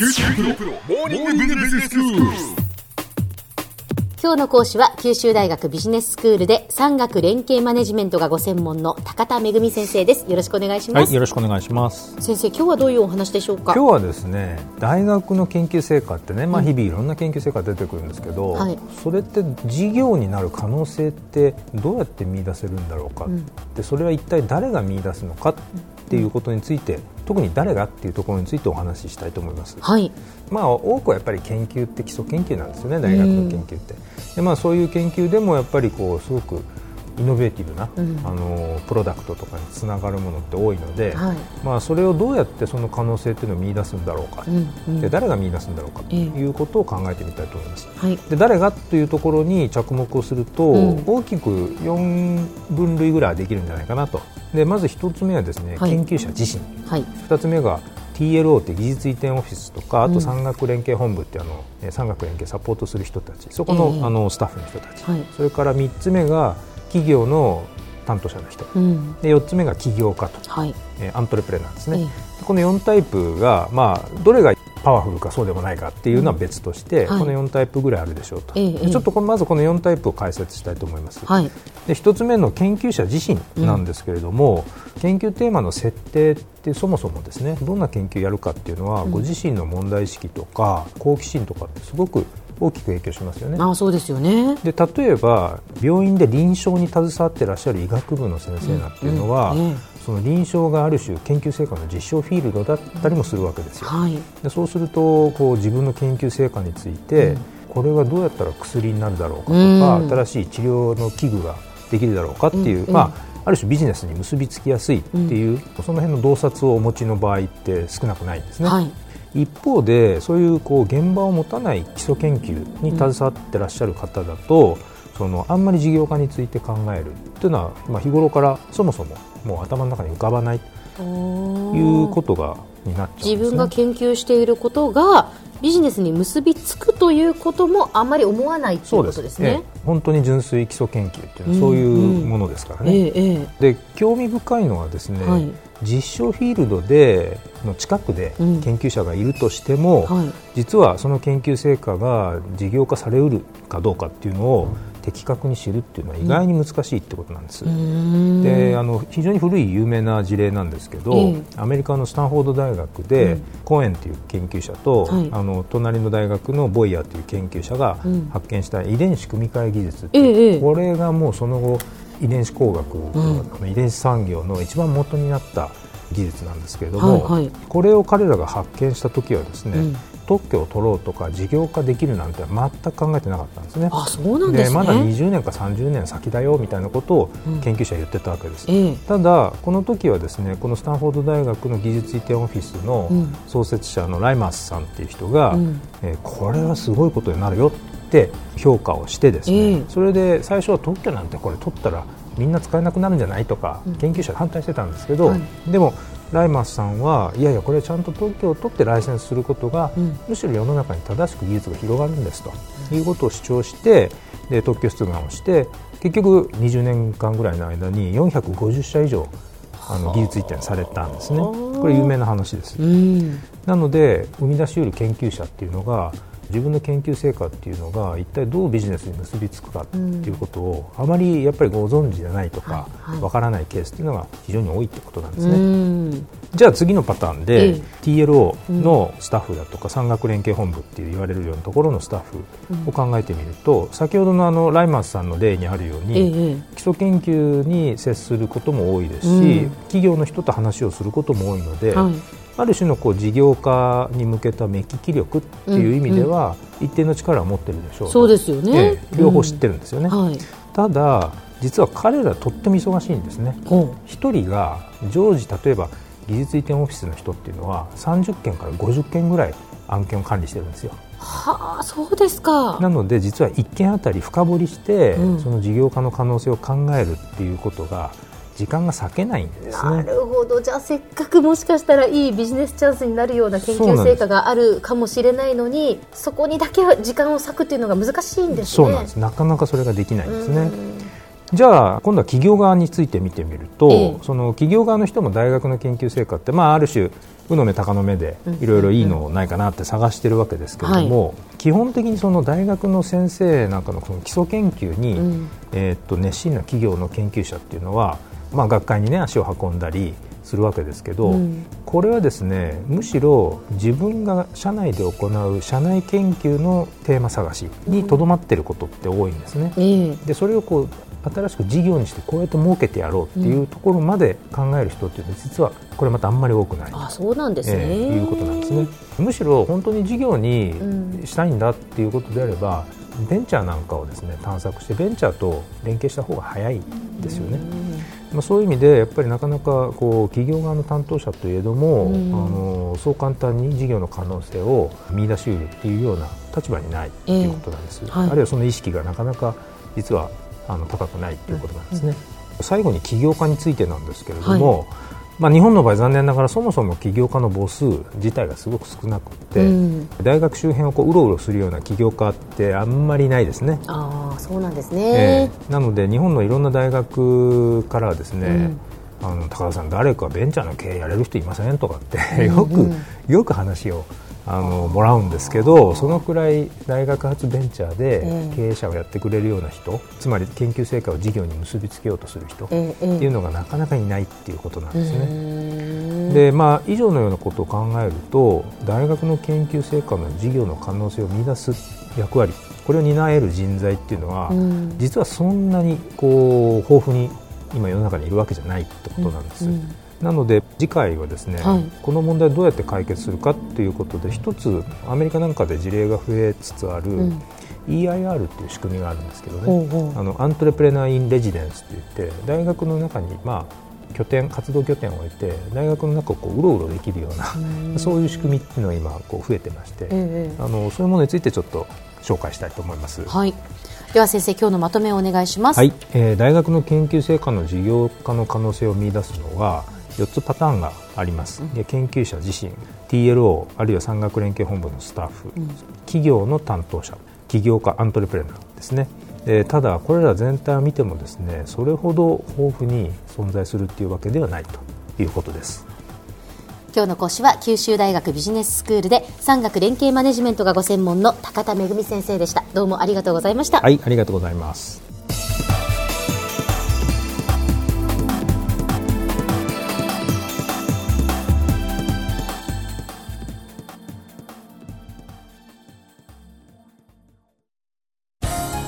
今日の講師は九州大学ビジネススクールで産学連携マネジメントがご専門の高田恵先生です。よろしくお願いします、はい、よろしくお願いします。先生今日はどういうお話でしょうか？今日はですね大学の研究成果ってね、まあ、日々いろんな研究成果出てくるんですけど、はい。それって事業になる可能性ってどうやって見出せるんだろうか、でそれは一体誰が見出すのかっていうことについて、特に誰がっていうところについてお話ししたいと思います。はいまあ、多くはやっぱり研究って基礎研究なんですよね、大学の研究って。でまあ、そういう研究でもやっぱりこうすごくイノベーティブな、あのプロダクトとかにつながるものって多いので、はい。まあ、それをどうやってその可能性っていうのを見出すんだろうか、うんうん。で誰が見出すんだろうかとええ。いうことを考えてみたいと思います。はい。で誰がというところに着目をすると、うん。大きく4分類ぐらいはできるんじゃないかなと。でまず1つ目はですね、はい。研究者自身。はい。2つ目が TLO って技術移転オフィスとかあうん。と産学連携本部ってあの、えー産学連携サポートする人たち。そこの,、ええ。あのスタッフの人たち、はい。それから3つ目が企業の担当者の人。うん。で4つ目が起業家と、はい。えーアントレプレナーですね、ええ。この4タイプが、まあ、どれがパワフルかそうでもないかっていうのは別として、はい。この4タイプぐらいあるでしょうと、ええでちょっとこのまずこの4タイプを解説したいと思います、はい。で1つ目の研究者自身なんですけれども、研究テーマの設定ってそもそもですねどんな研究をやるかっていうのは、ご自身の問題意識とか好奇心とかってすごく大きく影響しますよね。あそうですよね。で例えば病院で臨床に携わっていらっしゃる医学部の先生なんていうのは、うんうんええその臨床がある種研究成果の実証フィールドだったりもするわけですよ。はい。でそうするとこう自分の研究成果について、これはどうやったら薬になるだろうかとか、うん。新しい治療の器具ができるだろうかっていう、うんまあ、ある種ビジネスに結びつきやすいっていう、その辺の洞察をお持ちの場合って少なくないんですね。はい一方でそういうこう現場を持たない基礎研究に携わってらっしゃる方だと、そのあんまり事業化について考えるというのは、まあ、日頃からそもそももう頭の中に浮かばないということがになっちゃうんです、ね、自分が研究していることがビジネスに結びつくということもあんまり思わないということですね。ええ。本当に純粋基礎研究っていうのはそういうものですからね、えええ。で興味深いのはですね、はい。実証フィールドでの近くでうん。研究者がいるとしても、はい。実はその研究成果が事業化されうるかどうかっていうのを的確に知るっていうのは意外に難しいってことなんです。うーん。であの非常に古い有名な事例なんですけど、ええ。アメリカのスタンフォード大学で、うん。コーエンという研究者と、はい。あの隣の大学のボイヤーという研究者がうん。発見した遺伝子組み換え技術っていうええこれがもうその後遺伝子工学、ん。あの遺伝子産業の一番元になった技術なんですけれども、はいはい。これを彼らが発見した時はですね、うん特許を取ろうとか事業化できるなんて全く考えてなかったんですね。あそうなんですね。まだ20年か30年先だよみたいなことを研究者は言ってたわけです、ええ。ただ、この時はですねこのスタンフォード大学の技術移転オフィスのうん。創設者のライマースさんっていう人が、うん。えーこれはすごいことになるよって評価をしてですね、ええ。それで最初は特許なんてこれ取ったらみんな使えなくなるんじゃないとか、研究者反対してたんですけど、はい。でもライマースさんはいやいやこれちゃんと特許を取ってライセンスすることが、うん。むしろ世の中に正しく技術が広がるんですということを主張してで特許出願をして結局20年間ぐらいの間に450社以上あの技術移転されたんですね。これ有名な話です。うん。なので生み出しうる研究者っていうのが自分の研究成果っていうのが一体どうビジネスに結びつくかっていうことをあまりやっぱりご存知じゃないとかわからないケースっていうのが非常に多いってことなんですうね。ん。じゃあ次のパターンで、ええ。TLO のスタッフだとか産学連携本部っていう言われるようなところのスタッフを考えてみると、先ほどのあのライマースさんの例にあるように、ええ。基礎研究に接することも多いですし、うん。企業の人と話をすることも多いので、はいある種のこう事業化に向けた目利き力っていう意味では、一定の力を持ってるでしょうとそうですよね。ええ。両方知ってるんですよね、はい。ただ実は彼らとっても忙しいんですね。ほ一人が常時例えば技術移転オフィスの人っていうのは30件から50件ぐらい案件を管理してるんですよ。うはあそうですか。なので実は1件あたり深掘りして、うん。その事業化の可能性を考えるっていうことが時間が割けないんですなねるほど。じゃあせっかくもしかしたらいいビジネスチャンスになるような研究成果があるかもしれないのにそこにだけは時間を割くっていうのが難しいんですね。そうなんです。なかなかそれができないんですね。うん。じゃあ今度は企業側について見てみると、ええ。その企業側の人も大学の研究成果って、まあ、ある種鵜の目鷹の目でいろいろいいのないかなって探してるわけですけれども、基本的にその大学の先生なんかのその基礎研究に、うん。えーっと熱心な企業の研究者っていうのは、まあ、学会に、ね、足を運んだりするわけですけど、うん。これはですねむしろ自分が社内で行う社内研究のテーマ探しにとどまっていることって多いんですね。ええ。でそれをこう新しく事業にしてこうやって儲けてやろうっていうところまで考える人っていうのは実はこれまたあんまり多くない。あそうなんですね、えーいうことなんですね。むしろ本当に事業にうん。したいんだっていうことであれば、ベンチャーなんかをですね探索してベンチャーと連携した方が早いですよね、まあ、そういう意味でやっぱりなかなかこう企業側の担当者といえども、うん。あのそう簡単に事業の可能性を見出し得るっていうような立場にないっていうことなんです、ええはい。あるいはその意識がなかなか実はあの高くないっていうことなんですね、最後に起業家についてなんですけれども、まあ、日本の場合残念ながらそもそも起業家の母数自体がすごく少なくて、うん。大学周辺をこううろうろするような起業家ってあんまりないですね、ああそうなんですえね、えなので日本のいろんな大学からはですね、うん。あの高田さん誰かベンチャーの経営やれる人いませんとかってうん。よく、よく話をあのもらうんですけどそのくらい大学発ベンチャーでええ経営者をやってくれるような人、つまり研究成果を事業に結びつけようとする人っていうのがなかなかいないっていうことなんですね。うー。んでまあ、以上のようなことを考えると大学の研究成果の事業の可能性を見出す役割これを担える人材っていうのは、うん。実はそんなにこう豊富に今世の中にいるわけじゃないってことなんです、うんなので次回はですね、はい。この問題をどうやって解決するかということで一つアメリカなんかで事例が増えつつある、うん。EIR っていう仕組みがあるんですけどね、ほうほう。あのアントレプレナー・イン・レジデンスといって大学の中に、まあ、拠点活動拠点を置いて大学の中をこううろうろできるようなうん。そういう仕組みっていうのが今こう増えてまして、ええ。あのそういうものについてちょっと紹介したいと思います。はい。では先生今日のまとめをお願いします。はい、えー大学の研究成果の事業化の可能性を見出すのは4つパターンがあります、で研究者自身 TLO あるいは産学連携本部のスタッフ、企業の担当者起業家アントレプレナーですね。でただこれら全体を見てもですねそれほど豊富に存在するっていうわけではないということです。今日の講師は九州大学ビジネススクールで産学連携マネジメントがご専門の高田恵先生でした。どうもありがとうございました、はいありがとうございます